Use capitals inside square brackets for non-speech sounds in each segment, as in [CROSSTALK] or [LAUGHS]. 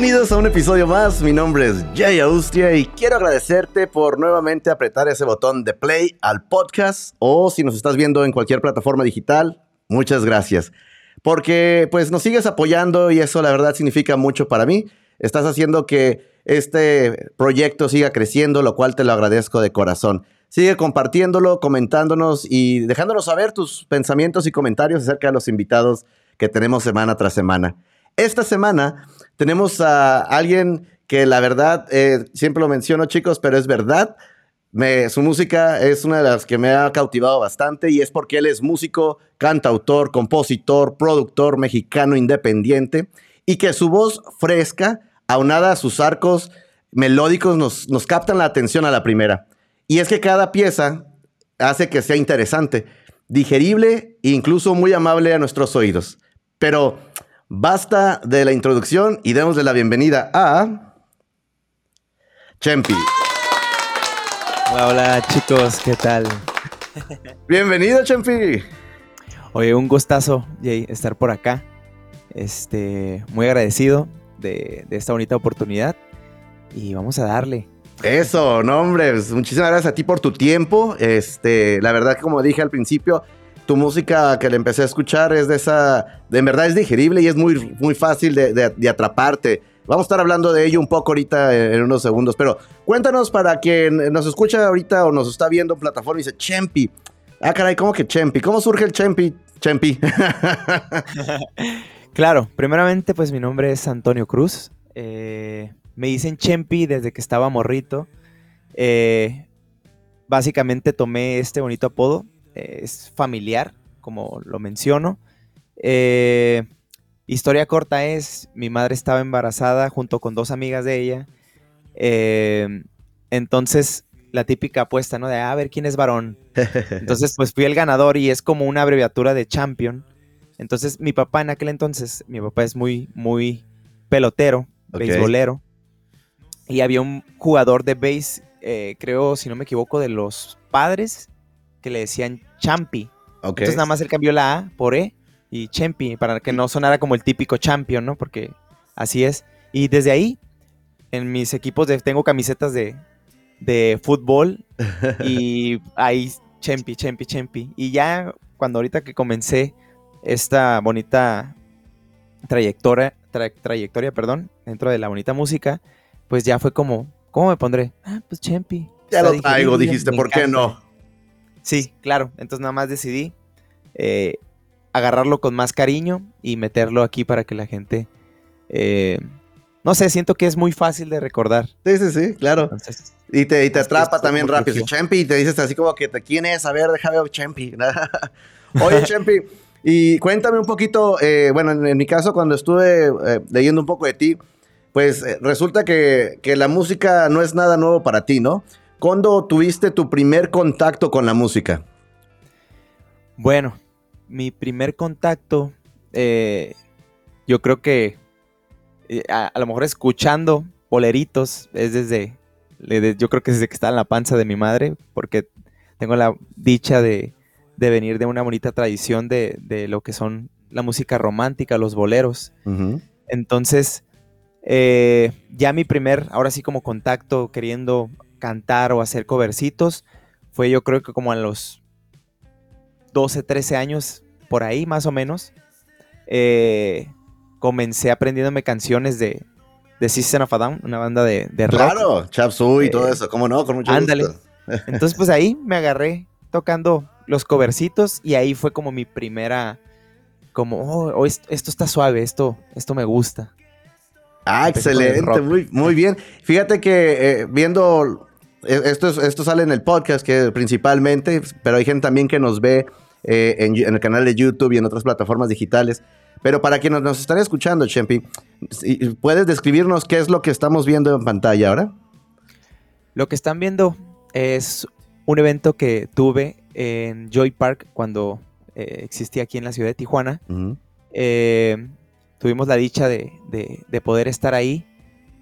Bienvenidos a un episodio más, mi nombre es Jay Austria y quiero agradecerte por nuevamente apretar ese botón de play al podcast o si nos estás viendo en cualquier plataforma digital, muchas gracias. Porque pues nos sigues apoyando y eso la verdad significa mucho para mí. Estás haciendo que este proyecto siga creciendo, lo cual te lo agradezco de corazón. Sigue compartiéndolo, comentándonos y dejándonos saber tus pensamientos y comentarios acerca de los invitados que tenemos semana tras semana. Esta semana tenemos a alguien que la verdad, eh, siempre lo menciono chicos, pero es verdad. su música es una de las que me ha cautivado bastante y es porque él es músico, cantautor, compositor, productor mexicano independiente y que su voz fresca, aunada a sus arcos melódicos, nos, nos captan la atención a la primera. Y es que cada pieza hace que sea interesante, digerible e incluso muy amable a nuestros oídos. Pero basta de la introducción y démosle la bienvenida a Chempi. Hola, hola chicos, ¿qué tal? Bienvenido, Chempi. Oye, un gustazo, Jay, estar por acá. Este, muy agradecido de, de esta bonita oportunidad y vamos a darle. Eso, no, hombre, pues, muchísimas gracias a ti por tu tiempo. Este, la verdad como dije al principio, tu música que le empecé a escuchar es de esa, de verdad es digerible y es muy, muy fácil de, atraparte. Vamos a estar hablando de ello un poco ahorita en, unos segundos, pero cuéntanos para quien nos escucha ahorita o nos está viendo en plataforma y dice, Chempi. Ah, caray, ¿cómo que Chempi? ¿Cómo surge el Chempi? Chempi. [LAUGHS] claro, primeramente pues mi nombre es Antonio Cruz. Eh, me dicen Chempi desde que estaba morrito. Eh, básicamente tomé este bonito apodo. Eh, es familiar, como lo menciono. Eh, historia corta es, mi madre estaba embarazada junto con dos amigas de ella. entonces, la típica apuesta, ¿no? De a ver quién es varón. [LAUGHS] Entonces, pues fui el ganador y es como una abreviatura de champion. Entonces, mi papá en aquel entonces, mi papá es muy, muy pelotero, beisbolero. Y había un jugador de base, eh, creo, si no me equivoco, de los padres, que le decían Champi. Entonces nada más él cambió la A por E y Champi, para que no sonara como el típico champion, ¿no? Porque así es. Y desde ahí, en mis equipos de, tengo camisetas de, de fútbol [LAUGHS] y ahí Champi, Champi, Champi. Y ya cuando ahorita que comencé esta bonita trayectoria, trayectoria, perdón, dentro de la bonita música, pues ya fue como, ¿cómo me pondré? Ah, pues Chempi. Ya lo traigo, dijiste, ¿por qué no? Sí, claro. Entonces nada más decidí eh, agarrarlo con más cariño y meterlo aquí para que la gente... Eh, no sé, siento que es muy fácil de recordar. Sí, sí, sí, claro. y te, y te atrapa también rápido. Chempi, y te dices así como que, ¿quién es? A ver, déjame ver Chempi. [LAUGHS] Oye, Chempi, y cuéntame un poquito, eh, bueno, en, mi caso, cuando estuve leyendo un poco de ti, pues eh, resulta que, la música no es nada nuevo para ti, ¿no? ¿Cuándo tuviste tu primer contacto con la música? Bueno, mi primer contacto, eh, yo creo que eh, a, lo mejor escuchando boleritos es desde, yo creo que desde que estaba en la panza de mi madre, porque tengo la dicha de, venir de una bonita tradición de, lo que son la música romántica, los boleros. Entonces, eh, ya mi primer, ahora sí como contacto queriendo cantar o hacer covercitos, fue yo creo que como a los 12, 13 años, por ahí más o menos. Eh, comencé aprendiéndome canciones de, de System of a Down, una banda de, de rock. Claro, Chap Suey y todo eh, eso, ¿cómo no? Con mucho ándale. [LAUGHS] Entonces, pues ahí me agarré tocando los covercitos y ahí fue como mi primera, como, oh, oh esto, está suave, esto, esto me gusta. Ah, excelente, muy, muy bien. Fíjate que eh, viendo, e, esto, esto sale en el podcast que principalmente, pero hay gente también que nos ve eh, en, el canal de YouTube y en otras plataformas digitales. Pero para quienes nos están escuchando, Chempi, ¿puedes describirnos qué es lo que estamos viendo en pantalla ahora? Lo que están viendo es un evento que tuve en Joy Park cuando eh, existía aquí en la ciudad de Tijuana tuvimos la dicha de, poder estar ahí.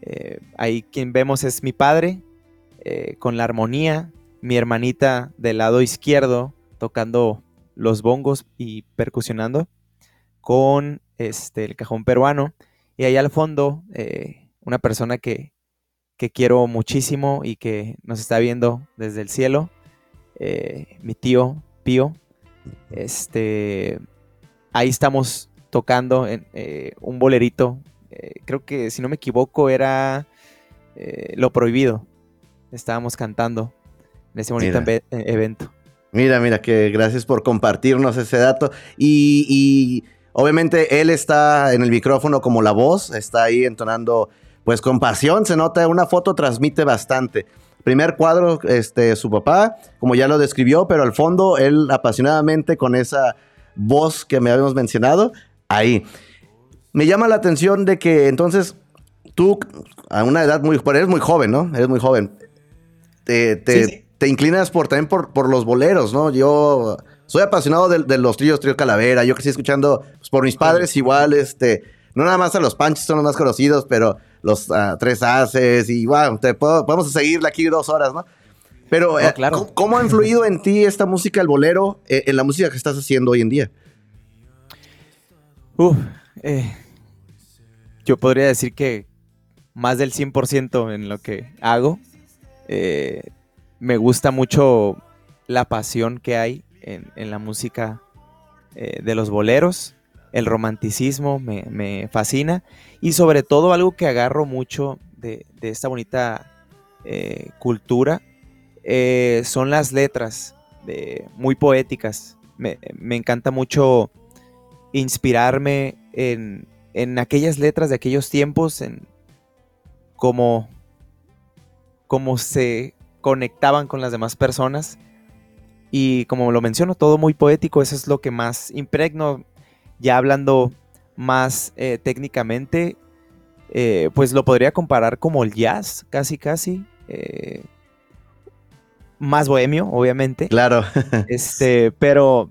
Eh, ahí quien vemos es mi padre, eh, con la armonía, mi hermanita del lado izquierdo tocando los bongos y percusionando con este, el cajón peruano. Y ahí al fondo, eh, una persona que, que quiero muchísimo y que nos está viendo desde el cielo, eh, mi tío Pío. Este, ahí estamos tocando en, un bolerito. Creo que si no me equivoco era Lo Prohibido. Estábamos cantando en ese bonito evento. Mira, mira, que gracias por compartirnos ese dato. Y, y, obviamente él está en el micrófono como la voz, está ahí entonando pues con pasión, se nota, una foto transmite bastante. Primer cuadro, este, su papá, como ya lo describió, pero al fondo él apasionadamente con esa voz que me habíamos mencionado, ahí. Me llama la atención de que entonces tú, a una edad muy, eres muy joven, ¿no? Eres muy joven. Te, te, te inclinas por, también por, por, los boleros, ¿no? Yo soy apasionado de, los tríos, trío Calavera. Yo crecí escuchando pues, por mis padres igual, este, no nada más a los Panchos son los más conocidos, pero los ah, tres haces y wow, te podemos seguirle aquí dos horas, ¿no? Pero, eh, ¿cómo, ha influido en ti esta música, el bolero, eh, en la música que estás haciendo hoy en día? Eh, yo podría decir que más del 100% en lo que hago. Me gusta mucho la pasión que hay en, la música de los boleros el romanticismo me, fascina y sobre todo algo que agarro mucho de, esta bonita eh, cultura eh, son las letras muy poéticas. Me, encanta mucho inspirarme en, en, aquellas letras de aquellos tiempos, en cómo, cómo se conectaban con las demás personas. Y como lo menciono, todo muy poético, eso es lo que más impregno ya hablando más eh, técnicamente, eh, pues lo podría comparar como el jazz, casi, casi. Eh, más bohemio, obviamente. Claro. [LAUGHS] este, pero,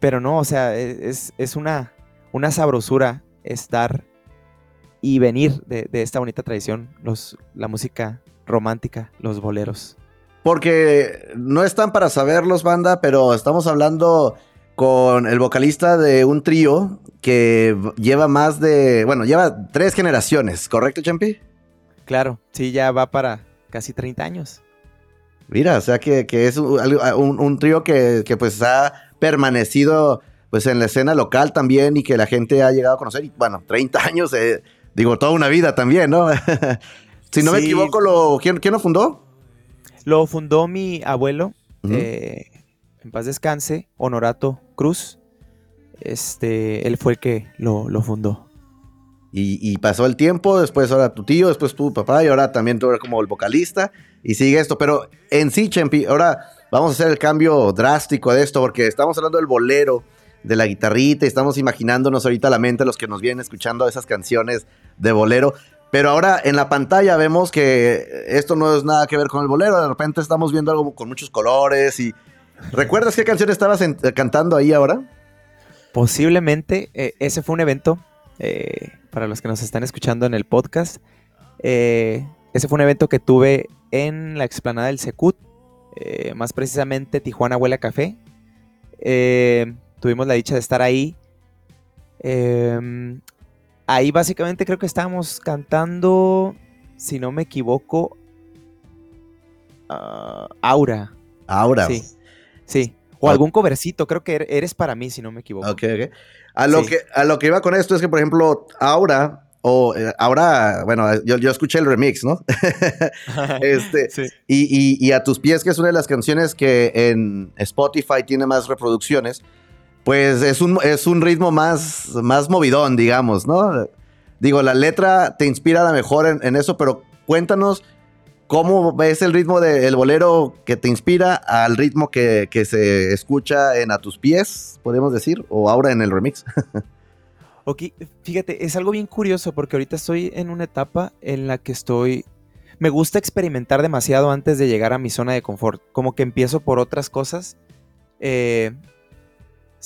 pero no, o sea, e, es, una, una sabrosura estar y venir de, esta bonita tradición, los, la música romántica, los boleros. Porque no están para saberlos, banda, pero estamos hablando con el vocalista de un trío que lleva más de, bueno, lleva tres generaciones, ¿correcto, Champi? Claro, sí, ya va para casi 30 años. Mira, o sea que, es un, trío que, pues ha permanecido pues en la escena local también y que la gente ha llegado a conocer. Y bueno, 30 años, eh, digo, toda una vida también, ¿no? [LAUGHS] si no me equivoco, lo, ¿quién, lo fundó? Lo fundó mi abuelo, en paz descanse, Honorato Cruz. Este, él fue el que lo, fundó. Y, pasó el tiempo, después ahora tu tío, después tu papá y ahora también tú eres como el vocalista y sigue esto. Pero en sí, Chempi, ahora vamos a hacer el cambio drástico de esto porque estamos hablando del bolero, de la guitarrita y estamos imaginándonos ahorita la mente los que nos vienen escuchando esas canciones de bolero. Pero ahora en la pantalla vemos que esto no es nada que ver con el bolero. De repente estamos viendo algo con muchos colores y ¿Recuerdas qué canción estabas cantando ahí ahora? Posiblemente, eh, ese fue un evento, eh, para los que nos están escuchando en el podcast, eh, ese fue un evento que tuve en la explanada del Secut, más precisamente Tijuana Huele a Café. tuvimos la dicha de estar ahí. Ahí básicamente creo que estábamos cantando, si no me equivoco, ah, Aura. Aura. Sí. Sí. O algún covercito, creo que er-, eres para mí, si no me equivoco. Ok, ok. A lo, que, a lo que iba con esto es que, por ejemplo, ahora, o eh, ahora, bueno, yo, yo, escuché el remix, ¿no? [LAUGHS] este, [LAUGHS] sí. y, y, a tus pies, que es una de las canciones que en Spotify tiene más reproducciones, pues es un, es un ritmo más, más movidón, digamos, ¿no? Digo, la letra te inspira a la mejor en, eso, pero cuéntanos ¿Cómo ves el ritmo del bolero que te inspira al ritmo que, se escucha en A tus pies, podemos decir, o ahora en el remix? [LAUGHS] ok, fíjate, es algo bien curioso porque ahorita estoy en una etapa en la que estoy... Me gusta experimentar demasiado antes de llegar a mi zona de confort, como que empiezo por otras cosas, eh,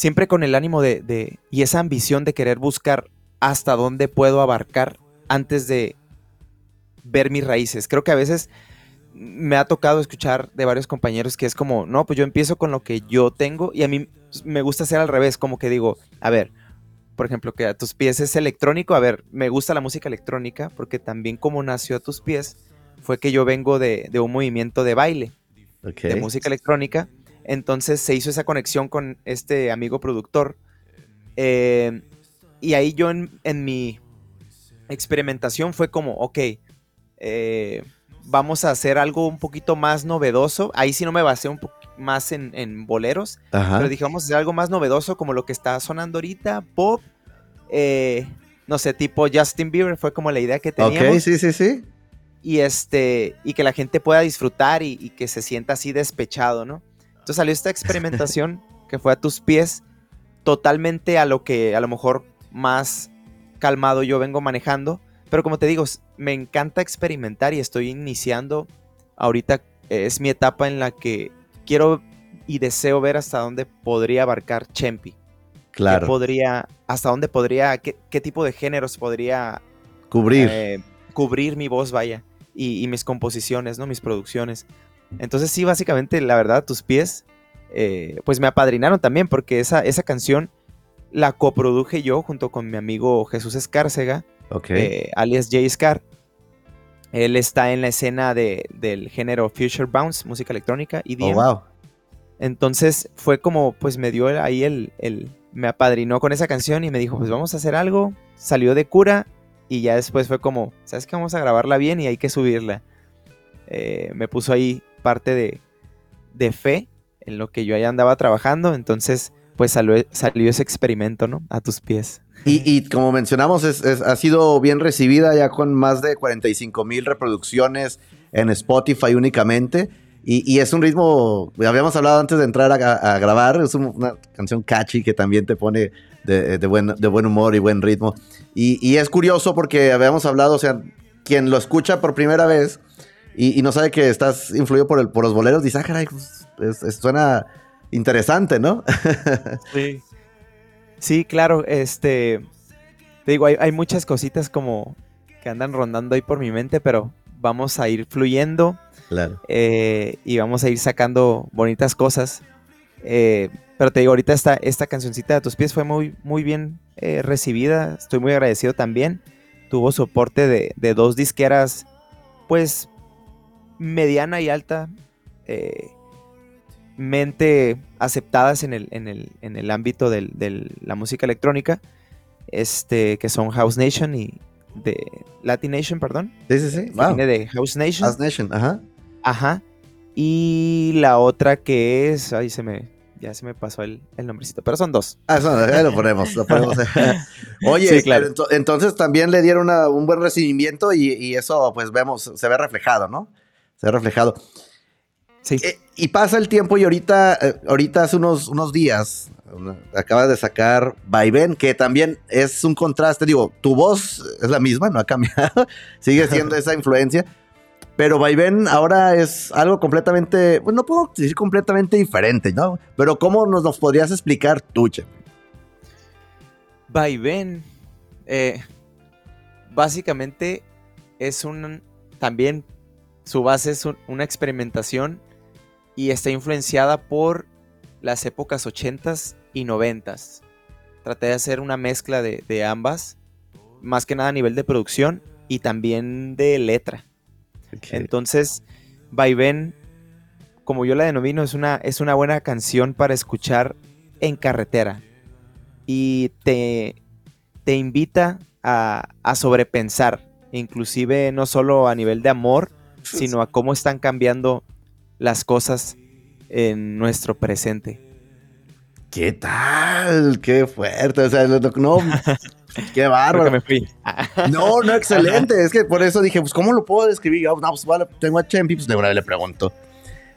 siempre con el ánimo de, de, y esa ambición de querer buscar hasta dónde puedo abarcar antes de ver mis raíces. Creo que a veces me ha tocado escuchar de varios compañeros que es como, no, pues yo empiezo con lo que yo tengo y a mí me gusta hacer al revés, como que digo, a ver, por ejemplo, que a tus pies es electrónico. A ver, me gusta la música electrónica porque también como nació a tus pies fue que yo vengo de, un movimiento de baile, de música electrónica. Entonces se hizo esa conexión con este amigo productor. Eh, y ahí yo en, mi experimentación fue como, ok, eh, vamos a hacer algo un poquito más novedoso. Ahí sí no me basé un poco más en, boleros, pero dije, vamos a hacer algo más novedoso como lo que está sonando ahorita, pop, eh, no sé, tipo Justin Bieber, fue como la idea que teníamos. Ok, sí, sí, sí. Y, este, y que la gente pueda disfrutar y, que se sienta así despechado, ¿no? Entonces salió esta experimentación [LAUGHS] que fue a tus pies, totalmente a lo que a lo mejor más calmado yo vengo manejando. Pero como te digo, me encanta experimentar y estoy iniciando. Ahorita es mi etapa en la que quiero y deseo ver hasta dónde podría abarcar Chempi. Claro. podría, hasta dónde podría, qué, tipo de géneros podría cubrir. Eh, cubrir mi voz, vaya, y, mis composiciones, ¿no? Mis producciones. Entonces sí, básicamente, la verdad, tus pies, eh, pues me apadrinaron también, porque esa, esa canción la coproduje yo junto con mi amigo Jesús Escárcega, eh, alias Jay Scar. Él está en la escena del género Future Bounce, música electrónica, y oh, wow. Entonces fue como, pues me dio ahí el, el, me apadrinó con esa canción y me dijo, pues vamos a hacer algo. Salió de cura y ya después fue como, ¿sabes qué? Vamos a grabarla bien y hay que subirla. Eh, me puso ahí parte de, de fe en lo que yo ahí andaba trabajando, entonces pues salió, ese experimento, ¿no? A tus pies. Y, como mencionamos, ha sido bien recibida ya con más de 45 mil reproducciones en Spotify únicamente. Y, es un ritmo, habíamos hablado antes de entrar a, grabar, es una canción catchy que también te pone de, buen, de buen humor y buen ritmo. Y, es curioso porque habíamos hablado, o sea, quien lo escucha por primera vez y, no sabe que estás influido por, el, por los boleros, dice, ah, caray, pues, suena interesante, ¿no? [LAUGHS] sí. Sí, claro, este, te digo, hay, muchas cositas como que andan rondando ahí por mi mente, pero vamos a ir fluyendo. Claro. Eh, y vamos a ir sacando bonitas cosas. Eh, pero te digo, ahorita esta, esta cancioncita de tus pies fue muy, muy bien eh, recibida. Estoy muy agradecido también. Tuvo soporte de, de dos disqueras, pues, mediana y alta mente aceptadas en el, en el, en el ámbito de la música electrónica, este, que son House Nation y de Latin Nation, perdón. Sí, sí, sí. Viene de House Nation. House Nation, ajá. Ajá. Y la otra que es, ahí se me, ya se me pasó el, el nombrecito, pero son dos. Ah, eso, lo ponemos, lo ponemos. [LAUGHS] Oye, claro. entonces también le dieron un buen recibimiento y, y, eso, pues vemos, se ve reflejado, ¿no? Se ve reflejado. Sí. Eh, y pasa el tiempo y ahorita, eh, ahorita hace unos, unos días acaba de sacar Vaivén, que también es un contraste. Digo, tu voz es la misma, no ha cambiado, [LAUGHS] sigue siendo esa influencia. Pero Vaivén ahora es algo completamente, pues no puedo decir completamente diferente, ¿no? Pero ¿cómo nos, nos podrías explicar tú, Che? Vaivén, eh, básicamente es un, también su base es una experimentación y está influenciada por las épocas 80s y 90s. Traté de hacer una mezcla de, ambas, más que nada a nivel de producción y también de letra. Entonces, Vaivén, como yo la denomino, es una, es una buena canción para escuchar en carretera y te, te invita a, a sobrepensar, inclusive no solo a nivel de amor, sino a cómo están cambiando las cosas en nuestro presente. ¿Qué tal? Qué fuerte. O sea, no, [LAUGHS] qué bárbaro. me fui. [LAUGHS] no, no, excelente. Es que por eso dije, pues, ¿cómo lo puedo describir? Yo, no, pues, vale, tengo a Chempi, pues de una vez le pregunto.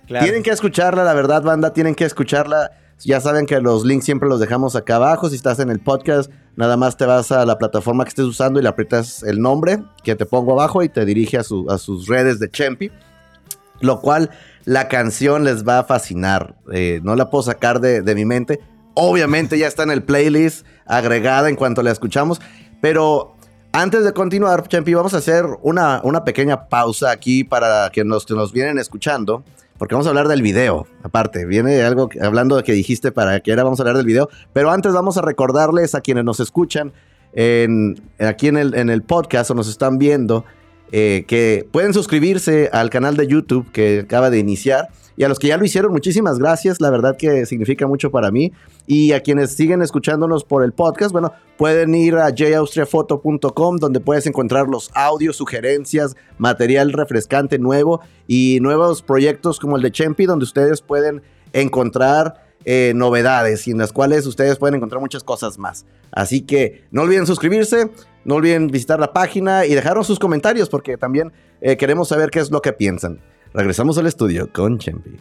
Tienen que escucharla, la verdad, banda, tienen que escucharla. Ya saben que los links siempre los dejamos acá abajo. Si estás en el podcast, nada más te vas a la plataforma que estés usando y le aprietas el nombre que te pongo abajo y te dirige a, sus redes de Chempi. Lo cual la canción les va a fascinar. Eh, no la puedo sacar de, mi mente. Obviamente ya está en el playlist agregada en cuanto la escuchamos. Pero antes de continuar, Champi, vamos a hacer una, una pequeña pausa aquí para que nos, nos vienen escuchando. Porque vamos a hablar del video. Aparte, viene algo hablando de que dijiste para que era vamos a hablar del video. Pero antes vamos a recordarles a quienes nos escuchan en, aquí en el, en el podcast o nos están viendo eh, que pueden suscribirse al canal de YouTube que acaba de iniciar. Y a los que ya lo hicieron, muchísimas gracias. La verdad que significa mucho para mí. Y a quienes siguen escuchándonos por el podcast, bueno, pueden ir a jaustriafoto.com donde puedes encontrar los audios, sugerencias, material refrescante nuevo y nuevos proyectos como el de Chempi, donde ustedes pueden encontrar eh, novedades y en las cuales ustedes pueden encontrar muchas cosas más. Así que no olviden suscribirse, no olviden visitar la página y dejarnos sus comentarios porque también eh, queremos saber qué es lo que piensan. Regresamos al estudio con Chempi.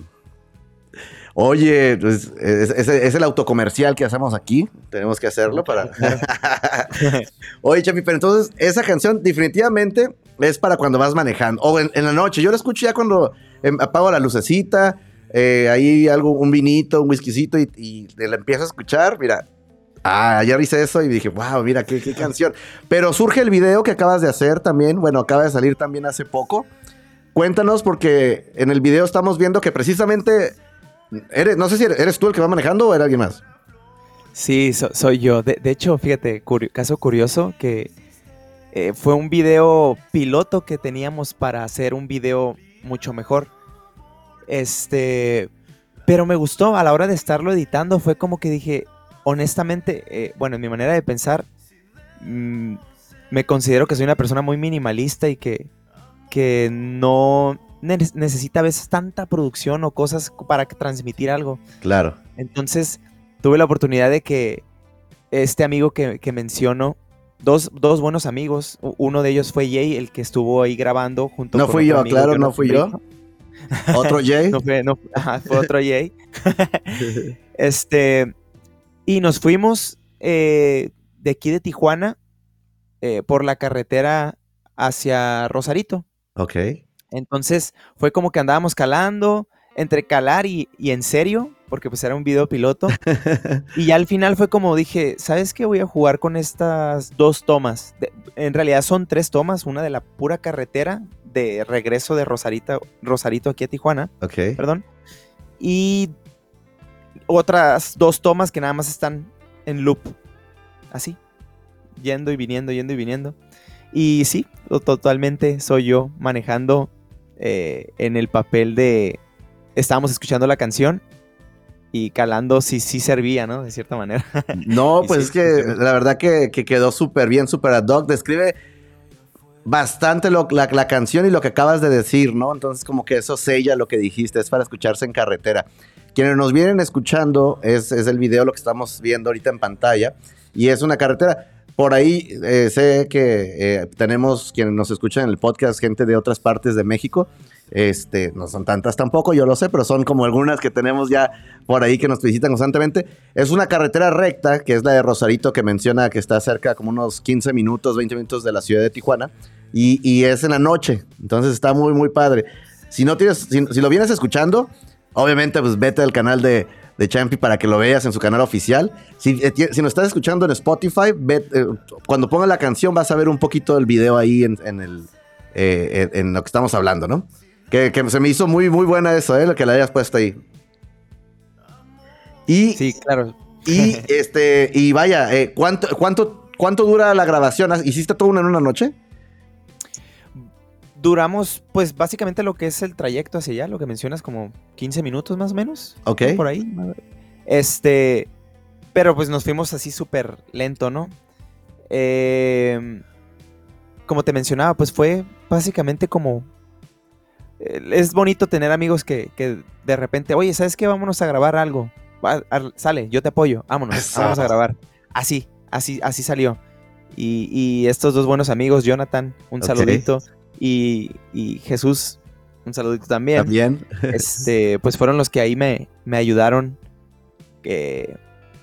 Oye, pues, es, el autocomercial que hacemos aquí. Tenemos que hacerlo para. [LAUGHS] Oye, Chempi, pero entonces esa canción definitivamente es para cuando vas manejando o en, la noche. Yo la escucho ya cuando em, apago la lucecita eh, ahí algo, un vinito, un whiskycito y, y la empiezo a escuchar, mira. Ah, ayer hice eso y dije, wow, mira, qué, qué canción. Pero surge el video que acabas de hacer también, bueno, acaba de salir también hace poco. Cuéntanos porque en el video estamos viendo que precisamente, eres, no sé si eres tú el que va manejando o era alguien más. Sí, soy yo. De, hecho, fíjate, caso curioso que eh, fue un video piloto que teníamos para hacer un video mucho mejor. Este, pero me gustó a la hora de estarlo editando, fue como que dije, honestamente, eh, bueno, en mi manera de pensar, mm, me considero que soy una persona muy minimalista y que, que no necesita a veces tanta producción o cosas para transmitir algo. Claro. Entonces, tuve la oportunidad de que este amigo que, menciono, dos, dos, buenos amigos, uno de ellos fue Jay, el que estuvo ahí grabando junto no fui yo, claro, no fui yo. [LAUGHS] ¿Otro Jay? no fue, fue otro [LAUGHS] Jay. este, y nos fuimos eh, de aquí de Tijuana eh, por la carretera hacia Rosarito. Ok. Entonces fue como que andábamos calando, entre calar y, en serio, porque pues era un video piloto. [LAUGHS] y ya al final fue como dije, ¿sabes qué? Voy a jugar con estas dos tomas. en realidad son tres tomas, una de la pura carretera de regreso de Rosarito, Rosarito aquí a Tijuana. Ok. Perdón. Y otras dos tomas que nada más están en loop. Así. Yendo y viniendo, yendo y viniendo. Y sí, totalmente soy yo manejando eh, en el papel de... Estábamos escuchando la canción y calando si sí, servía, ¿no? De cierta manera. [LAUGHS] No, pues es que la verdad que, que quedó súper bien, súper ad hoc. Describe bastante la, canción y lo que acabas de decir, ¿no? Entonces como que eso sella lo que dijiste, es para escucharse en carretera. Quienes nos vienen escuchando es, el video, lo que estamos viendo ahorita en pantalla, y es una carretera. Por ahí eh, sé que eh, tenemos quienes nos escuchan en el podcast, gente de otras partes de México. Este, no son tantas tampoco, yo lo sé, pero son como algunas que tenemos ya por ahí que nos visitan constantemente. Es una carretera recta, que es la de Rosarito, que menciona que está cerca como unos 15 minutos, 20 minutos de la ciudad de Tijuana, y, es en la noche, entonces está muy, muy padre. Si no tienes, si, lo vienes escuchando, obviamente pues vete al canal de, de Champi para que lo veas en su canal oficial. Si, eh, si nos estás escuchando en Spotify, eh, cuando ponga la canción vas a ver un poquito del video ahí en, el, eh, en lo que estamos hablando, ¿no? Que, se me hizo muy, muy buena eso, ¿eh? Lo que la hayas puesto ahí. Y, sí, claro. Y, [LAUGHS] este, y vaya, eh, ¿cuánto, cuánto, ¿cuánto dura la grabación? ¿Hiciste todo en una noche? Duramos, pues, básicamente lo que es el trayecto hacia allá, lo que mencionas, como 15 minutos más o menos. Ok. Por ahí. Este, pero pues nos fuimos así súper lento, ¿no? Eh, como te mencionaba, pues fue básicamente como es bonito tener amigos que, de repente, oye, ¿sabes qué? Vámonos a grabar algo. sale, yo te apoyo, vámonos, vamos a grabar. Así, así, así salió. Y, estos dos buenos amigos, Jonathan, un saludito, y, Jesús, un saludito también. También. este, pues fueron los que ahí me, me ayudaron.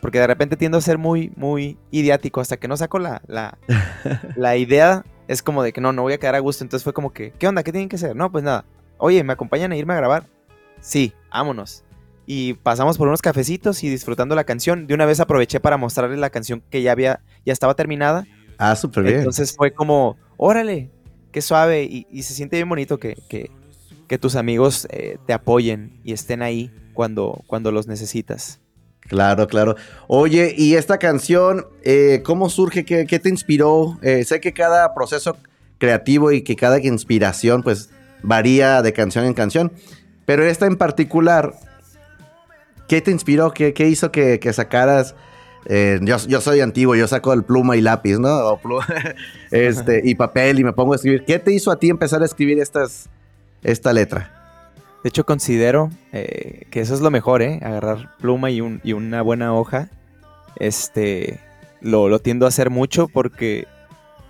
porque de repente tiendo a ser muy, muy idiático. Hasta que no saco la, la, [LAUGHS] la idea, es como de que no, no voy a quedar a gusto. Entonces fue como que, ¿qué onda? ¿Qué tienen que hacer? No, pues nada, oye, ¿me acompañan a irme a grabar? Sí, vámonos. Y pasamos por unos cafecitos y disfrutando la canción. De una vez aproveché para mostrarles la canción que ya había, ya estaba terminada. Ah, súper bien. Entonces fue como, órale, qué suave. Y, se siente bien bonito que, que tus amigos eh, te apoyen y estén ahí cuando, cuando los necesitas. Claro, claro. Oye, y esta canción, eh, ¿cómo surge? ¿Qué, te inspiró? Eh, sé que cada proceso creativo y que cada inspiración, pues, varía de canción en canción. Pero esta en particular, ¿qué te inspiró? ¿Qué, hizo que, sacaras? Yo, yo, soy antiguo, yo saco el pluma y lápiz, ¿no? [LAUGHS] este, y papel y me pongo a escribir. ¿Qué te hizo a ti empezar a escribir estas, esta letra? De hecho, considero eh, que eso es lo mejor, ¿eh? Agarrar pluma y, un, y una buena hoja. Este, lo, lo, tiendo a hacer mucho porque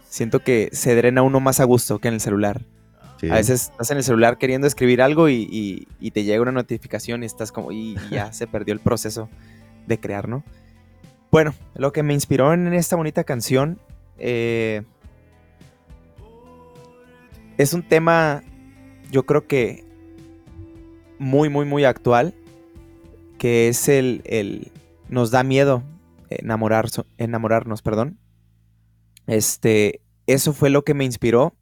siento que se drena uno más a gusto que en el celular. A veces estás en el celular queriendo escribir algo y, y, te llega una notificación y estás como, y ya se perdió el proceso de crear, ¿no? Bueno, lo que me inspiró en esta bonita canción eh, es un tema, yo creo que muy, muy, muy actual, que es el, el nos da miedo enamorar, enamorarnos, perdón. Este, eso fue lo que me inspiró.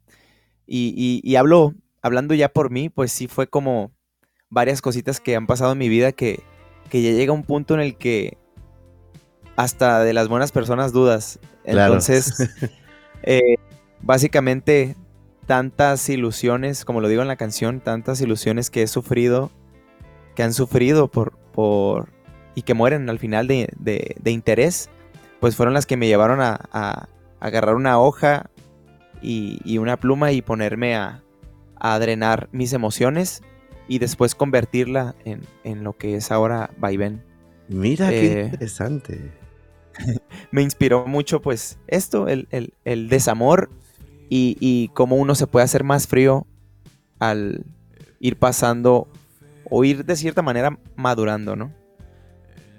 Y, y, hablo, hablando ya por mí, pues sí fue como varias cositas que han pasado en mi vida que, que ya llega un punto en el que hasta de las buenas personas dudas. Entonces, [LAUGHS] eh, básicamente tantas ilusiones, como lo digo en la canción, tantas ilusiones que he sufrido, que han sufrido por, por y que mueren al final de, interés, pues fueron las que me llevaron a, agarrar una hoja y, una pluma y ponerme a, drenar mis emociones y después convertirla en, lo que es ahora Vaivén. Mira qué eh, interesante. [LAUGHS] me inspiró mucho pues esto, el, el desamor y, y cómo uno se puede hacer más frío al ir pasando o ir de cierta manera madurando, ¿no?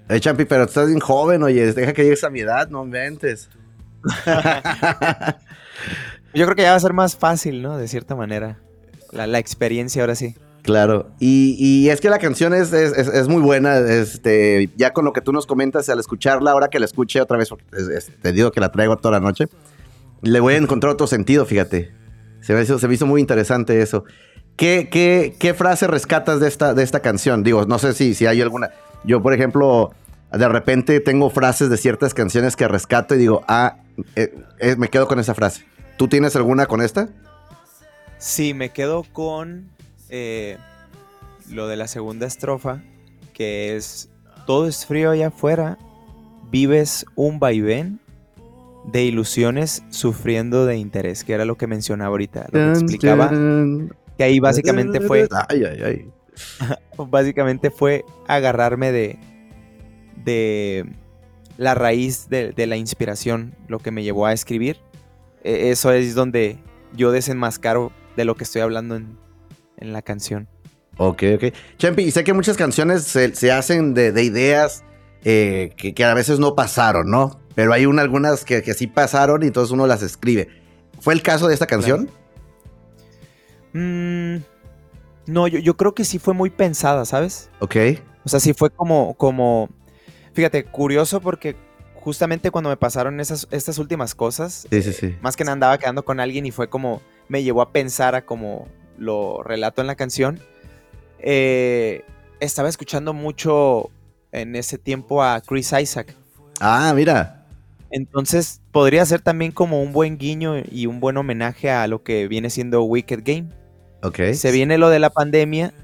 Eh, Champi, pero estás bien joven, oye, deja que llegues a mi edad, no inventes. [LAUGHS] Yo creo que ya va a ser más fácil, ¿no? De cierta manera. La, experiencia ahora sí. Claro, y, es que la canción es, es, muy buena, este, ya con lo que tú nos comentas al escucharla, ahora que la escuché otra vez, te digo que la traigo toda la noche, le voy a encontrar otro sentido, fíjate. Se me hizo, se muy interesante eso. ¿Qué, qué, qué frase rescatas de esta, de esta canción? Digo, no sé si, si hay alguna. Yo, por ejemplo, de repente tengo frases de ciertas canciones que rescato y digo, ah, eh, eh, me quedo con esa frase. ¿Tú tienes alguna con esta? Sí, me quedo con eh, lo de la segunda estrofa, que es, todo es frío allá afuera, vives un vaivén de ilusiones sufriendo de interés, que era lo que mencionaba ahorita, lo que explicaba. Que ahí básicamente fue. Ay, ay, ay. [LAUGHS] básicamente fue agarrarme de. de la raíz de, la inspiración, lo que me llevó a escribir. E, eso es donde yo desenmascaro de lo que estoy hablando en, la canción. Ok, ok. Champi, y sé que muchas canciones se, hacen de, ideas eh, que, que, a veces no pasaron, ¿no? Pero hay algunas que, sí pasaron y entonces uno las escribe. ¿Fue el caso de esta canción? Mm, no, yo, creo que sí fue muy pensada, ¿sabes? Ok. O sea, sí fue como, como, fíjate, curioso porque justamente cuando me pasaron esas, estas últimas cosas, sí, sí, sí. más que nada andaba quedando con alguien y fue como, me llevó a pensar a como lo relato en la canción. Eh, estaba escuchando mucho en ese tiempo a Chris Isaac. Ah, mira. Entonces podría ser también como un buen guiño y un buen homenaje a lo que viene siendo Wicked Game. Ok. Se viene lo de la pandemia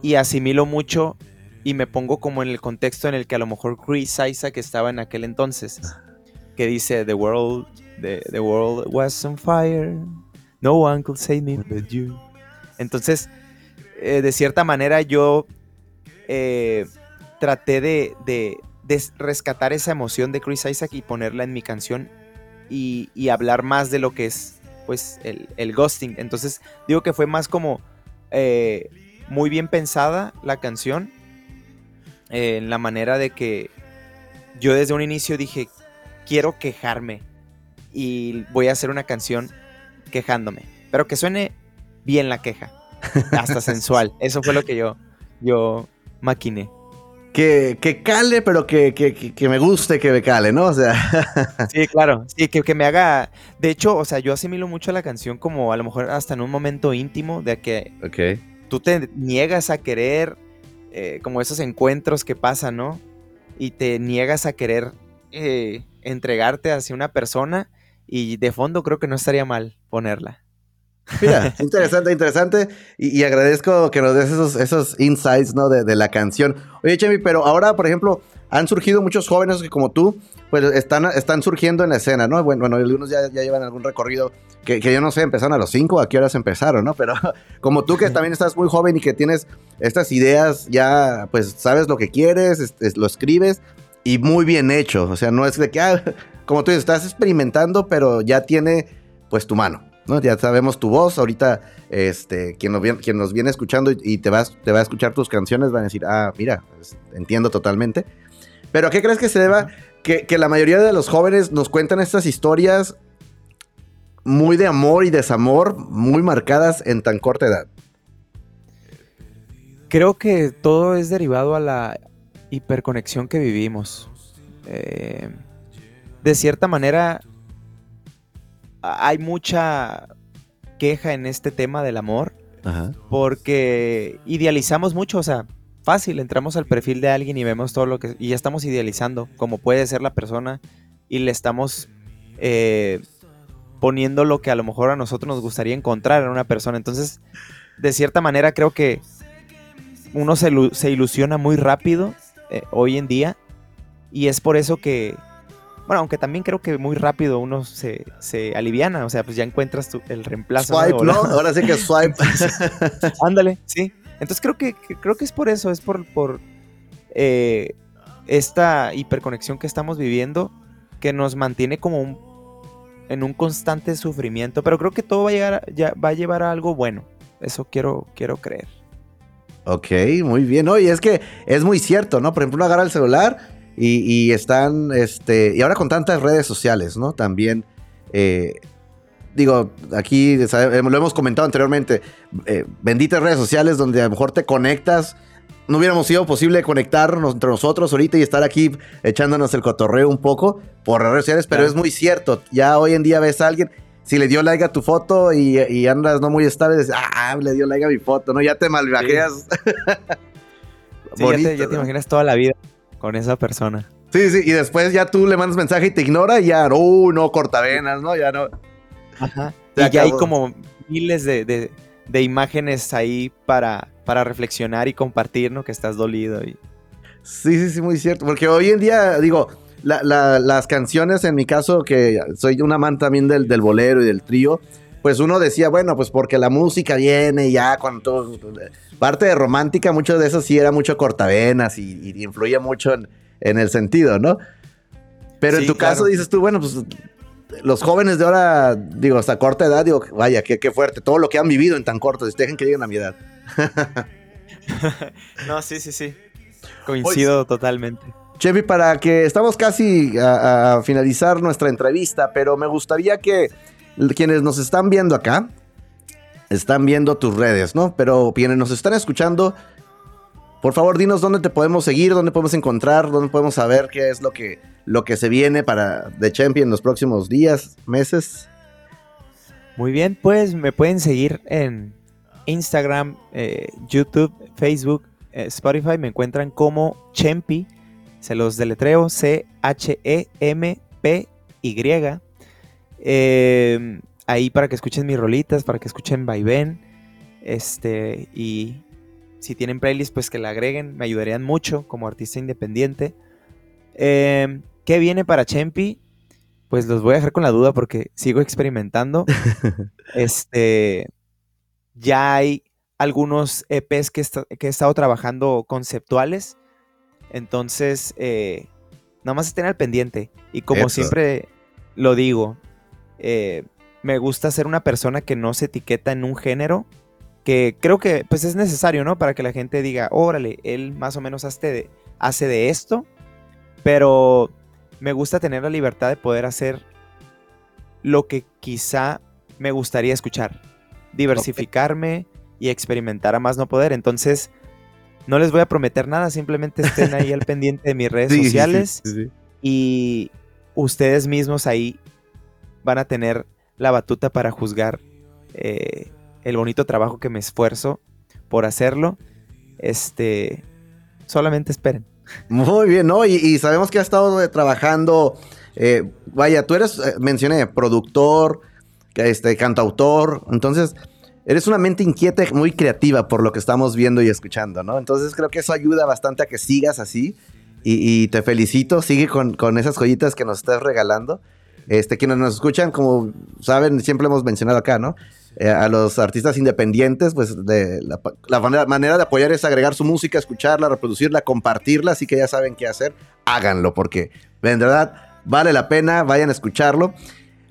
y asimilo mucho y me pongo como en el contexto en el que a lo mejor Chris Isaac estaba en aquel entonces. Que dice, The world, the, world was on fire. No one could save me but you. Entonces, eh, de cierta manera yo eh, traté de, rescatar esa emoción de Chris Isaac y ponerla en mi canción y, hablar más de lo que es pues el, ghosting. Entonces digo que fue más como eh, muy bien pensada la canción eh, en la manera de que yo desde un inicio dije quiero quejarme y voy a hacer una canción quejándome, pero que suene bien la queja, hasta [LAUGHS] sensual. Eso fue lo que yo, yo maquiné que, que cale, pero que, que, me guste que me cale, ¿no? O sea. [LAUGHS] sí, claro. Sí, que, que me haga. De hecho, o sea, yo asimilo mucho a la canción como a lo mejor hasta en un momento íntimo de que. Ok. tú te niegas a querer, eh, como esos encuentros que pasan, ¿no? Y te niegas a querer eh, entregarte hacia una persona y de fondo creo que no estaría mal ponerla. Mira, [LAUGHS] interesante, interesante. Y, agradezco que nos des esos, esos insights, ¿no? De, de la canción. Oye, Chemi, pero ahora, por ejemplo, han surgido muchos jóvenes que como tú, pues están, están surgiendo en la escena, ¿no? Bueno, bueno algunos ya, ya llevan algún recorrido que, que, yo no sé, empezaron a los cinco, a qué horas empezaron, ¿no? Pero [LAUGHS] como tú que también estás muy joven y que tienes estas ideas, ya pues sabes lo que quieres, lo escribes y muy bien hecho. O sea, no es de que, ah, [LAUGHS] como tú dices, estás experimentando, pero ya tiene pues tu mano. ¿No? Ya sabemos tu voz, ahorita este, quien, nos viene, quien nos viene escuchando y, te, vas, te va a escuchar tus canciones van a decir, ah, mira, entiendo totalmente. Pero ¿a qué crees que se deba que, la mayoría de los jóvenes nos cuentan estas historias muy de amor y desamor, muy marcadas en tan corta edad? Creo que todo es derivado a la hiperconexión que vivimos. Eh, de cierta manera, hay mucha queja en este tema del amor. Porque idealizamos mucho, o sea, fácil, entramos al perfil de alguien y vemos todo lo que... Y ya estamos idealizando cómo puede ser la persona y le estamos eh, poniendo lo que a lo mejor a nosotros nos gustaría encontrar en una persona. Entonces, de cierta manera creo que uno se, ilusiona muy rápido eh, hoy en día y es por eso que, bueno, aunque también creo que muy rápido uno se, se aliviana, o sea, pues ya encuentras el reemplazo. Swipe, ¿no? [LAUGHS] Ahora sí que swipe. [LAUGHS] Ándale, sí. Entonces creo que, creo que es por eso, es por, por eh, esta hiperconexión que estamos viviendo que nos mantiene como un, en un constante sufrimiento. Pero creo que todo va a, llegar, ya, va a llevar a algo bueno. Eso quiero, quiero creer. Ok, muy bien. Oye, es que es muy cierto, ¿no? Por ejemplo, uno agarra el celular y, están, este, y ahora con tantas redes sociales, ¿no? También, eh, digo, aquí lo hemos comentado anteriormente, eh, benditas redes sociales donde a lo mejor te conectas. No hubiéramos sido posible conectarnos entre nosotros ahorita y estar aquí echándonos el cotorreo un poco por redes sociales, pero es muy cierto. Ya hoy en día ves a alguien, si le dio like a tu foto y, andas no muy estable, dices, ah, le dio like a mi foto, ¿no? Ya te malviajeas. Sí. ya, te, imaginas toda la vida con esa persona. Sí, sí, y después ya tú le mandas mensaje y te ignora y ya, uh, no, cortavenas, ¿no? Ya no. Ajá. y ya hay como miles de, imágenes ahí para, para reflexionar y compartir, ¿no? Que estás dolido. Y... Sí, sí, sí, muy cierto. Porque hoy en día, digo, las canciones, en mi caso, que soy un amante también del, del bolero y del trío, pues uno decía, bueno, pues porque la música viene ya con todo. Parte de romántica, mucho de eso sí era mucho cortavenas y, y influye mucho en, el sentido, ¿no? Pero en tu caso dices tú, bueno, pues los jóvenes de ahora, digo, hasta corta edad, digo, vaya, qué, qué fuerte, todo lo que han vivido en tan corto, dejen que lleguen a mi edad. [LAUGHS] no, sí, sí, sí. Coincido totalmente. Chevy, para que estamos casi a, finalizar nuestra entrevista, pero me gustaría que quienes nos están viendo acá, están viendo tus redes, ¿no? Pero quienes nos están escuchando, por favor, dinos dónde te podemos seguir, dónde podemos encontrar, dónde podemos saber qué es lo que, lo que se viene para The Champion en los próximos días, meses. Muy bien, pues me pueden seguir en Instagram, eh, YouTube, Facebook, eh, Spotify. Me encuentran como Chempi. Se los deletreo C-H-E-M-P-Y. Em, ahí para que escuchen mis rolitas, para que escuchen Vaivén. Este, y si tienen playlist, pues que la agreguen, me ayudarían mucho como artista independiente. Em, ¿Qué viene para Chempi? Pues los voy a dejar con la duda porque sigo experimentando. [LAUGHS] este, ya hay algunos EPs que, que, he estado trabajando conceptuales. Entonces, eh, nada más estén al pendiente. Y como siempre lo digo, eh, me gusta ser una persona que no se etiqueta en un género, que creo que pues es necesario, ¿no? Para que la gente diga, órale, él más o menos hace de, hace de esto, pero me gusta tener la libertad de poder hacer lo que quizá me gustaría escuchar, diversificarme y experimentar a más no poder. Entonces, no les voy a prometer nada, simplemente estén ahí al [LAUGHS] pendiente de mis redes sociales y ustedes mismos ahí van a tener la batuta para juzgar eh, el bonito trabajo que me esfuerzo por hacerlo. Este, solamente esperen. Muy bien, ¿no? Y, sabemos que has estado trabajando, eh, vaya, tú eres, eh, mencioné, productor, este, cantautor, entonces eres una mente inquieta, muy creativa por lo que estamos viendo y escuchando, ¿no? Entonces creo que eso ayuda bastante a que sigas así y, te felicito, sigue con, con, esas joyitas que nos estás regalando. Este, quienes nos escuchan, como saben, siempre hemos mencionado acá, ¿no? Eh, a los artistas independientes, pues de la, manera, de apoyar es agregar su música, escucharla, reproducirla, compartirla, así que ya saben qué hacer, háganlo, porque en verdad vale la pena, vayan a escucharlo.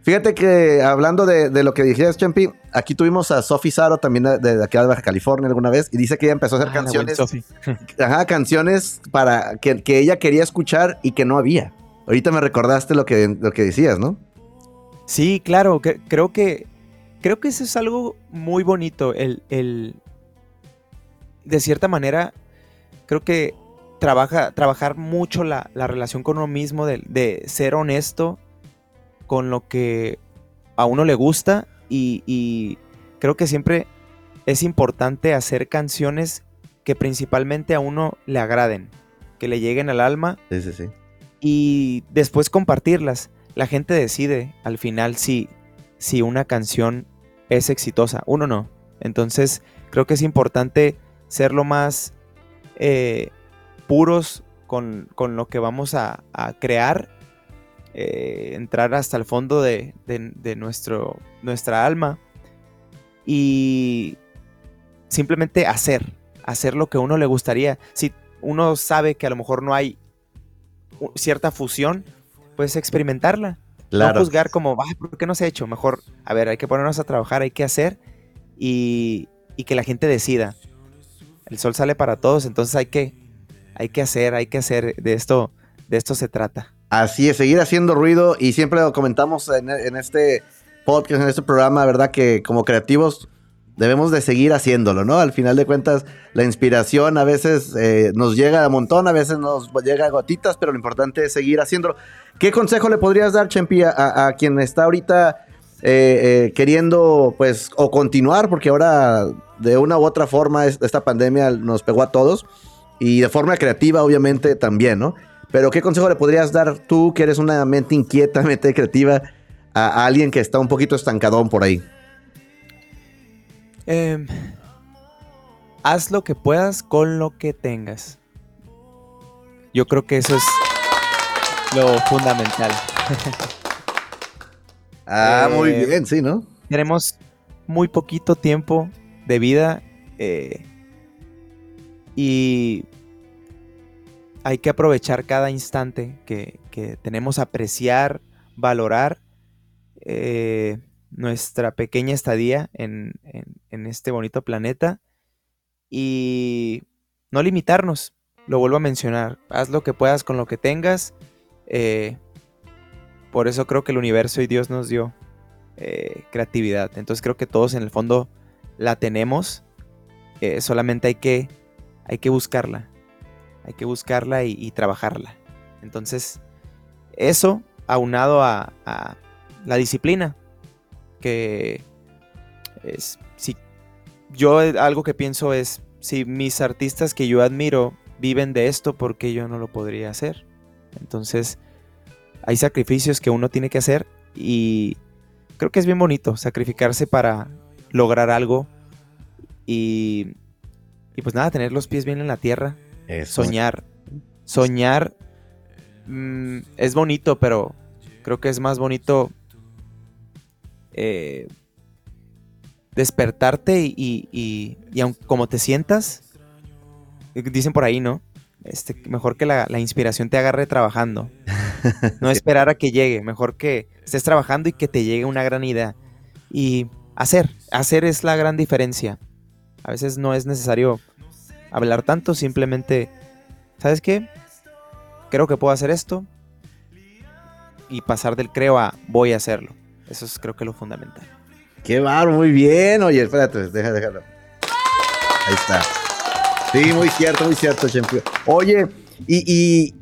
Fíjate que hablando de, lo que dijiste, Champi, aquí tuvimos a Sophie Saro también de, de, aquí de Baja California alguna vez y dice que ella empezó a hacer ah, canciones. Ajá, canciones para que, que, ella quería escuchar y que no había. Ahorita me recordaste lo que, lo que decías, ¿no? Sí, claro, creo que creo que eso es algo muy bonito. El, el de cierta manera, creo que trabaja, trabajar mucho la, relación con uno mismo, de, de ser honesto con lo que a uno le gusta y, creo que siempre es importante hacer canciones que principalmente a uno le agraden, que le lleguen al alma. Sí, sí, sí. Y después compartirlas. La gente decide al final si, si una canción es exitosa. Uno no. Entonces creo que es importante ser lo más eh, puros con, lo que vamos a, a crear eh, entrar hasta el fondo de, nuestro, nuestra alma y simplemente hacer, hacer lo que uno le gustaría. Si uno sabe que a lo mejor no hay cierta fusión, pues experimentarla. No juzgar como, ¿por qué no se ha hecho? Mejor, a ver, hay que ponernos a trabajar, hay que hacer y, y que la gente decida. El sol sale para todos, entonces hay que, hay que hacer, hay que hacer. De esto, de esto se trata. Así es, seguir haciendo ruido y siempre lo comentamos en, este podcast, en este programa, ¿verdad? Que como creativos debemos de seguir haciéndolo, ¿no? Al final de cuentas, la inspiración a veces eh, nos llega a montón, a veces nos llega a gotitas, pero lo importante es seguir haciéndolo. ¿Qué consejo le podrías dar, Chempi, a, quien está ahorita eh, eh, queriendo, pues, o continuar, porque ahora de una u otra forma esta pandemia nos pegó a todos y de forma creativa, obviamente, también, ¿no? Pero ¿qué consejo le podrías dar tú, que eres una mente inquieta, [LAUGHS] mente creativa, a, alguien que está un poquito estancadón por ahí? Em, haz lo que puedas con lo que tengas. Yo creo que eso es lo fundamental. [LAUGHS] ah, muy eh, bien, sí, ¿no? Tenemos muy poquito tiempo de vida eh, y hay que aprovechar cada instante que, tenemos, apreciar, valorar eh, nuestra pequeña estadía en, este bonito planeta y no limitarnos. Lo vuelvo a mencionar, haz lo que puedas con lo que tengas. Eh, por eso creo que el universo y Dios nos dio eh, creatividad. Entonces creo que todos en el fondo la tenemos. solamente hay que, hay que buscarla hay que buscarla y, trabajarla. Entonces, eso aunado a, la disciplina, que es, si yo algo que pienso es, si mis artistas que yo admiro viven de esto, ¿por qué yo no lo podría hacer? Entonces, hay sacrificios que uno tiene que hacer y creo que es bien bonito sacrificarse para lograr algo y, y pues nada, tener los pies bien en la tierra, Soñar. Soñar mm, es bonito, pero creo que es más bonito eh, despertarte y, y, como te sientas, eh, dicen por ahí, ¿no? Este, mejor que la, inspiración te agarre trabajando. [LAUGHS] No esperar a que llegue, mejor que estés trabajando y que te llegue una gran idea. Y hacer, hacer es la gran diferencia. A veces no es necesario hablar tanto, simplemente, ¿sabes qué? Creo que puedo hacer esto y pasar del creo a voy a hacerlo. Eso es creo que lo fundamental. Qué barro, muy bien. Oye, espérate, deja, déjalo. Ahí está. Sí, muy cierto, muy cierto, champion. Oye, y,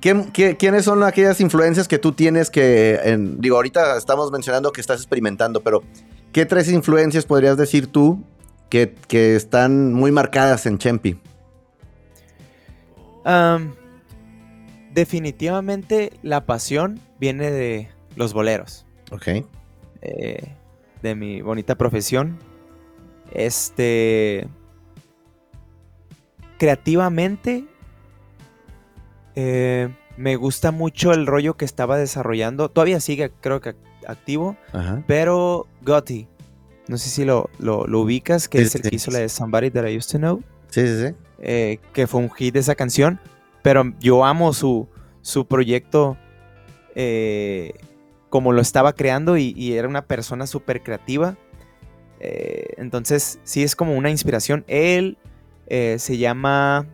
quiénes son aquellas influencias que tú tienes que, en, digo, ahorita estamos mencionando que estás experimentando, pero ¿qué tres influencias podrías decir tú que, que están muy marcadas en Chempi? definitivamente la pasión viene de los boleros. Ok. Eh, de mi bonita profesión. Este. Creativamente. Eh, me gusta mucho el rollo que estaba desarrollando. Todavía sigue, creo que activo. Pero Gotti. No sé si lo, lo, ubicas, que es el que hizo la de Somebody That I Used to Know. Sí, sí, sí. Eh, que fue un hit de esa canción. Pero yo amo su, su proyecto eh, como lo estaba creando y, era una persona súper creativa. Eh, entonces, sí es como una inspiración. Él se llama,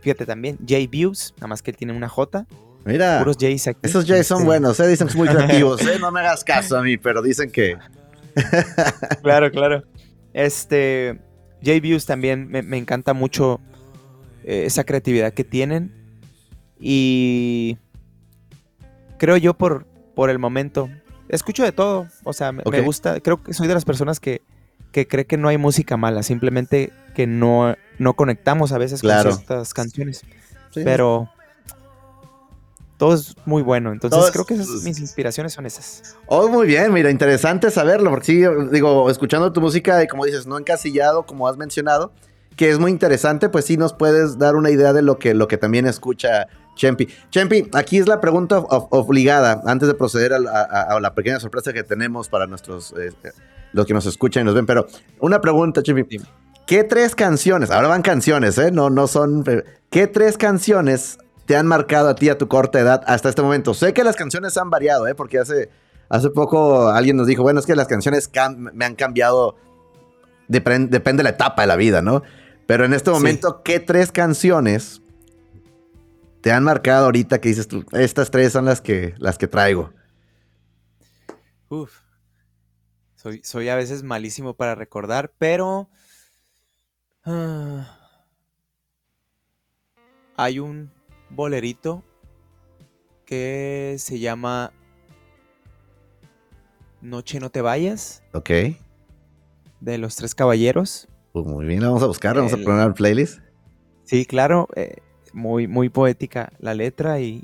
fíjate también, J Views, nada más que él tiene una J. Mira, puros J's aquí. esos J's son buenos, dicen que son muy creativos. No me hagas [LAUGHS] caso a mí, pero dicen que. [LAUGHS] claro, claro. Este, J-Views también me, encanta mucho eh, esa creatividad que tienen. Y creo yo por, por el momento, escucho de todo. O sea, me, gusta, creo que soy de las personas que, que cree que no hay música mala, simplemente que no, no conectamos a veces con ciertas canciones. Pero todo es muy bueno. Entonces creo que mis inspiraciones son esas. Oh, muy bien, mira, interesante saberlo, porque sí, digo, escuchando tu música y como dices, no encasillado, como has mencionado, que es muy interesante, pues sí nos puedes dar una idea de lo que, lo que también escucha Chempi. Chempi, aquí es la pregunta obligada, antes de proceder a, la pequeña sorpresa que tenemos para nuestros, eh, los que nos escuchan y nos ven, pero una pregunta, Chempi. ¿Qué tres canciones, ahora van canciones, ¿eh? No, no son... ¿Qué tres canciones te han marcado a ti a tu corta edad hasta este momento? Sé que las canciones han variado, ¿eh? Porque hace, hace poco alguien nos dijo, bueno, es que las canciones me han cambiado, depende de la etapa de la vida, ¿no? Pero en este momento, ¿qué tres canciones te han marcado ahorita que dices tú, estas tres son las que, las que traigo? Uf. Soy, soy a veces malísimo para recordar, pero... Ah, hay un bolerito que se llama Noche no te vayas. Ok. De los tres caballeros. Pues muy bien, vamos a buscar, vamos a poner al playlist. Sí, claro, eh, muy, muy poética la letra y,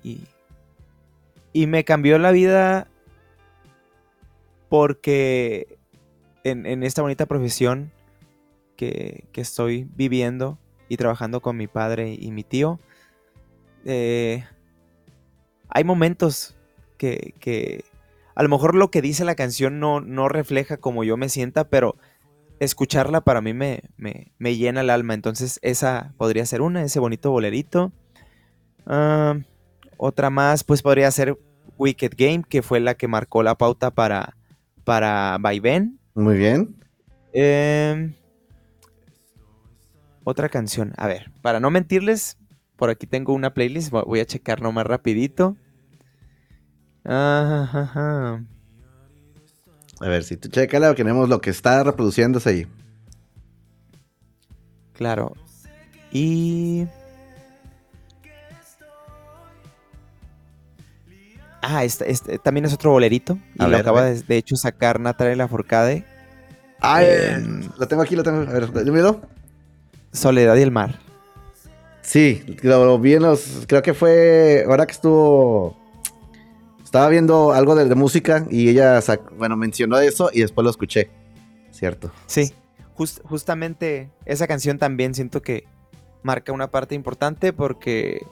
y, me cambió la vida porque en, esta bonita profesión que, que estoy viviendo y trabajando con mi padre y mi tío, eh, hay momentos que, a lo mejor lo que dice la canción no, no refleja como yo me sienta, pero escucharla para mí me, me, llena el alma. Entonces esa podría ser una, ese bonito bolerito. Ah, otra más, pues podría ser Wicked Game, que fue la que marcó la pauta para, para Ben Muy bien. Em, otra canción, a ver, para no mentirles, por aquí tengo una playlist, voy a checar nomás rapidito. A ver, si tú checala, tenemos lo que está reproduciéndose ahí. Claro. Y... Ah, este, este, también es otro bolerito. Y lo acaba de, hecho sacar Natalia Lafourcade. Ah, eh, lo tengo aquí, lo tengo. A ver, dímelo. Soledad y el mar. Sí, lo vi en los. Creo que fue. Ahora que estuvo. Estaba viendo algo de, música y ella, bueno, mencionó eso y después lo escuché. ¿Cierto? Sí, justamente esa canción también siento que marca una parte importante porque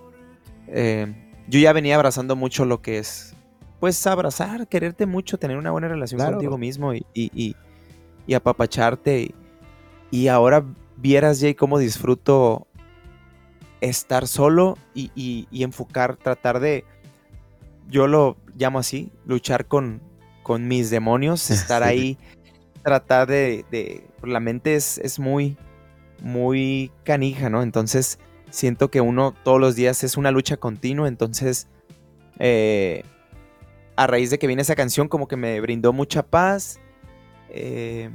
eh, yo ya venía abrazando mucho lo que es, pues, abrazar, quererte mucho, tener una buena relación contigo mismo y, y, y, apapacharte. Y, ahora vieras, Jay, cómo disfruto estar solo y, enfocar, tratar de, yo lo llamo así, luchar con, con mis demonios, [LAUGHS] estar ahí, tratar de, la mente es, es, muy, muy canija, ¿no? Entonces siento que uno todos los días es una lucha continua, entonces eh, a raíz de que viene esa canción como que me brindó mucha paz eh,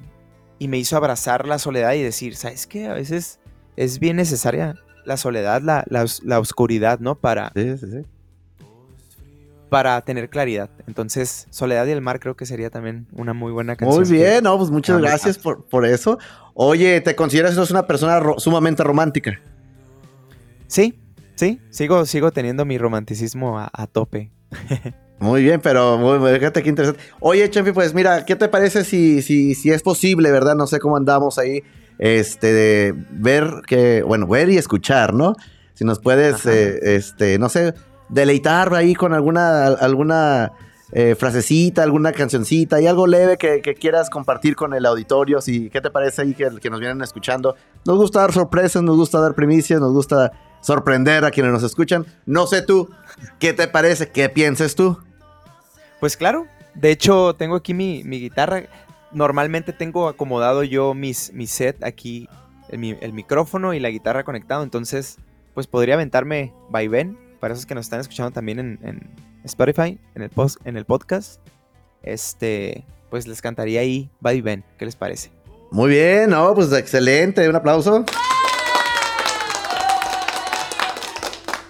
y me hizo abrazar la soledad y decir, ¿sabes qué? A veces es bien necesaria la soledad, la, la, oscuridad, ¿no? Para, sí, sí, sí. Para tener claridad. Entonces, Soledad y el Mar creo que sería también una muy buena canción. Muy bien, no, pues muchas gracias por, por, eso. Oye, ¿te consideras que una persona sumamente romántica? Sí, sí, sigo, sigo teniendo mi romanticismo a, tope. [LAUGHS] Muy bien, pero fíjate qué interesante. Oye, Champi, pues mira, ¿qué te parece si, si, si es posible, verdad? No sé cómo andamos ahí, este, de ver que, bueno, ver y escuchar, ¿no? Si nos puedes, eh, este, no sé, deleitar ahí con alguna, alguna eh, frasecita, alguna cancioncita y algo leve que, quieras compartir con el auditorio. Si, ¿Qué te parece ahí que, nos vienen escuchando? Nos gusta dar sorpresas, nos gusta dar primicias, nos gusta sorprender a quienes nos escuchan. No sé tú, ¿qué te parece? ¿Qué pienses tú? Pues claro, de hecho tengo aquí mi, guitarra. Normalmente tengo acomodado yo mis, mi set aquí, el, el, micrófono y la guitarra conectado, entonces pues podría aventarme vaivén para esos que nos están escuchando también en, Spotify, en el, post, en el podcast, este, pues les cantaría ahí Buddy Ben. ¿Qué les parece? Muy bien, no, pues excelente, un aplauso.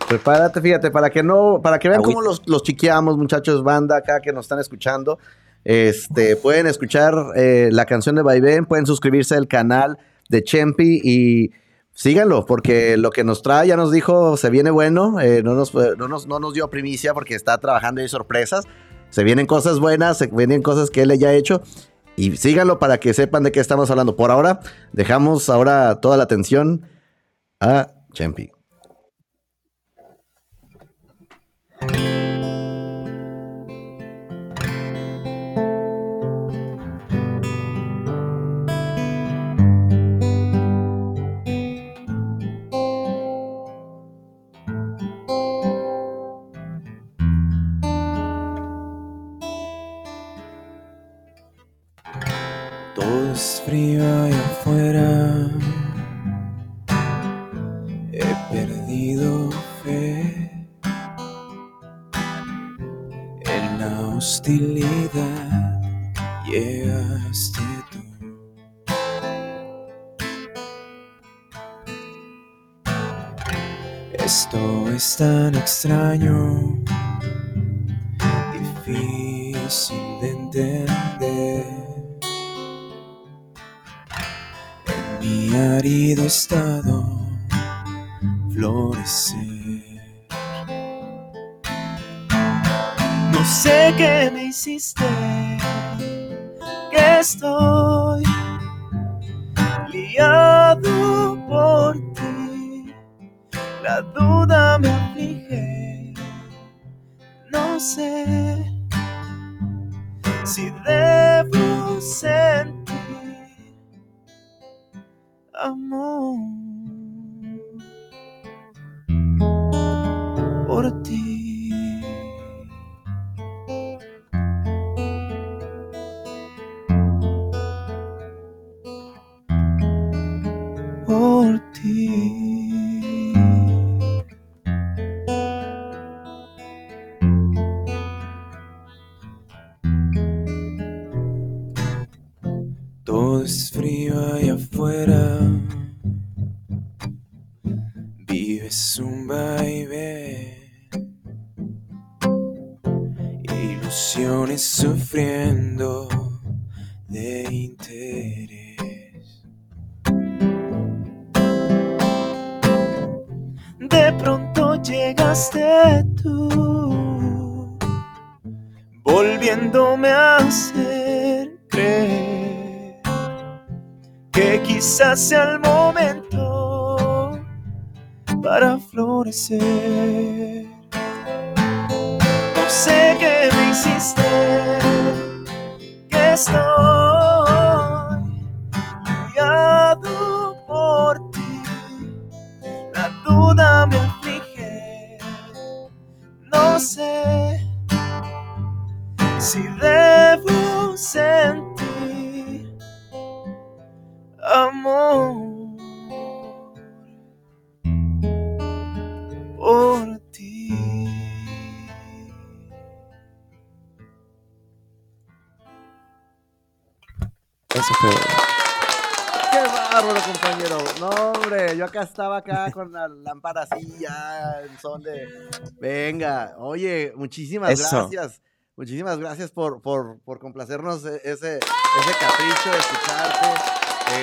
Prepárate, fíjate, para que no, para que vean cómo los, los, chiqueamos, muchachos, banda acá que nos están escuchando. Este, pueden escuchar eh, la canción de Ben, pueden suscribirse al canal de Chempi y síganlo, porque lo que nos trae, ya nos dijo, se viene bueno, eh, no, nos, no, nos, no nos dio primicia porque está trabajando y sorpresas, se vienen cosas buenas, se vienen cosas que él ya ha hecho, y síganlo para que sepan de qué estamos hablando. Por ahora, dejamos ahora toda la atención a Chempi. Esto es tan extraño, difícil de entender. mi arido estado florecer. No sé qué me hiciste, que estoy no sé si debo sentir de pronto llegaste tú, volviéndome a hacer creer que quizás sea el momento para florecer. No sé qué me hiciste, que estoy acá estaba acá [LAUGHS] con la lámpara así ya en son de... Venga, oye, muchísimas gracias. Muchísimas gracias por, por, por complacernos e, ese, ese capricho de escucharte.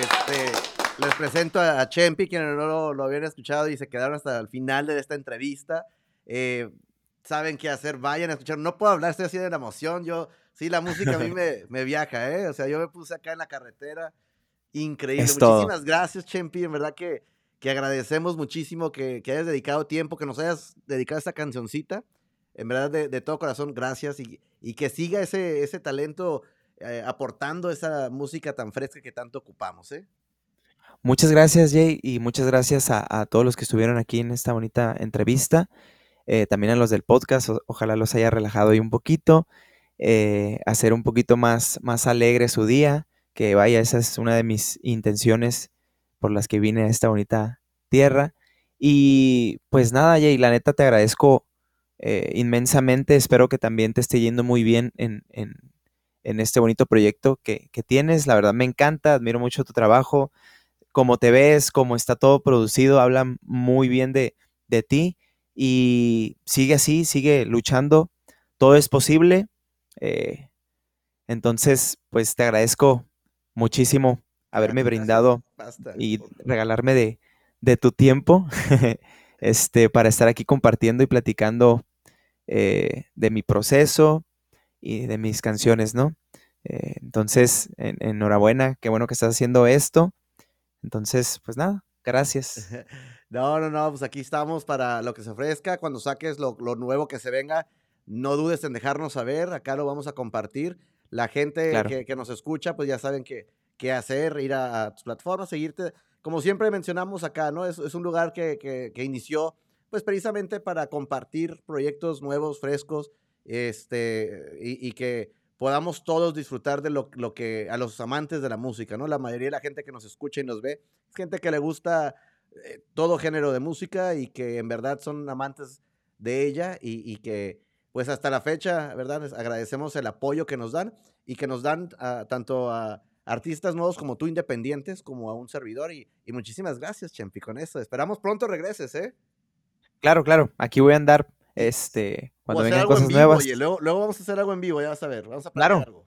Este, les presento a Chempi, quienes no lo, habían escuchado y se quedaron hasta el final de esta entrevista. Eh, saben qué hacer, vayan a escuchar. No puedo hablar, estoy así de la emoción. Yo, sí, la música a mí me, [LAUGHS] me viaja, ¿eh? O sea, yo me puse acá en la carretera. Increíble. Muchísimas gracias, Chempi. En verdad que, que agradecemos muchísimo que, hayas dedicado tiempo, que nos hayas dedicado esta cancioncita. En verdad, de, todo corazón, gracias. Y, y, que siga ese, ese talento eh, aportando esa música tan fresca que tanto ocupamos, ¿eh? Muchas gracias, Jay, y muchas gracias a, a todos los que estuvieron aquí en esta bonita entrevista. Eh, también a los del podcast, ojalá los haya relajado ahí un poquito, eh, hacer un poquito más, más alegre su día, que vaya, esa es una de mis intenciones por las que vine a esta bonita tierra. Y pues nada, Jay, la neta te agradezco eh, inmensamente, espero que también te esté yendo muy bien en, este bonito proyecto que, que tienes, la verdad me encanta, admiro mucho tu trabajo, cómo te ves, cómo está todo producido, habla muy bien de, de ti y sigue así, sigue luchando, todo es posible. Eh, entonces, pues te agradezco muchísimo haberme brindado y regalarme de, de tu tiempo [LAUGHS] este, para estar aquí compartiendo y platicando eh, de mi proceso y de mis canciones, ¿no? Eh, entonces, enhorabuena, qué bueno que estás haciendo esto. Entonces, pues nada, gracias. [LAUGHS] No, no, no, pues aquí estamos para lo que se ofrezca. Cuando saques lo, nuevo que se venga, no dudes en dejarnos saber. Acá lo vamos a compartir. La gente que, nos escucha, pues ya saben qué, qué hacer, ir a, tus plataformas, seguirte. Como siempre mencionamos acá, ¿no? Es, un lugar que, que, inició, pues precisamente para compartir proyectos nuevos, frescos, este, y, que podamos todos disfrutar de lo, lo, que a los amantes de la música, ¿no? La mayoría de la gente que nos escucha y nos ve es gente que le gusta eh, todo género de música y que en verdad son amantes de ella y, que pues hasta la fecha, ¿verdad? agradecemos el apoyo que nos dan y que nos dan tanto a artistas nuevos como tú independientes como a un servidor y, muchísimas gracias, Chempi, con eso. Esperamos pronto regreses, ¿eh? Claro, claro, aquí voy a andar este cuando vengan cosas nuevas. luego, vamos a hacer algo en vivo, ya vas a ver, vamos a Claro. Algo.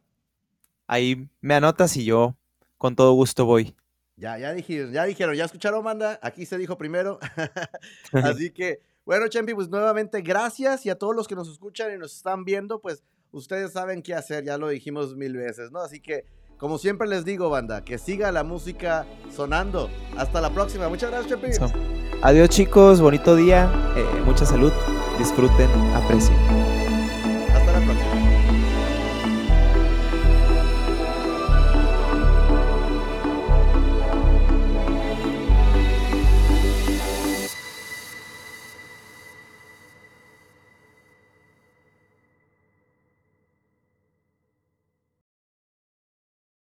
Ahí me anotas y yo con todo gusto voy. Ya, ya dijeron, ya dijeron, ya escucharon, manda, aquí se dijo primero. [LAUGHS] Así que, bueno, Chempi, pues nuevamente gracias y a todos los que nos escuchan y nos están viendo, pues ustedes saben qué hacer, ya lo dijimos mil veces, ¿no? Así que, como siempre les digo, banda, que siga la música sonando. Hasta la próxima. Muchas gracias, Chempi. Adiós, chicos, bonito día, eh, mucha salud, disfruten, aprecien.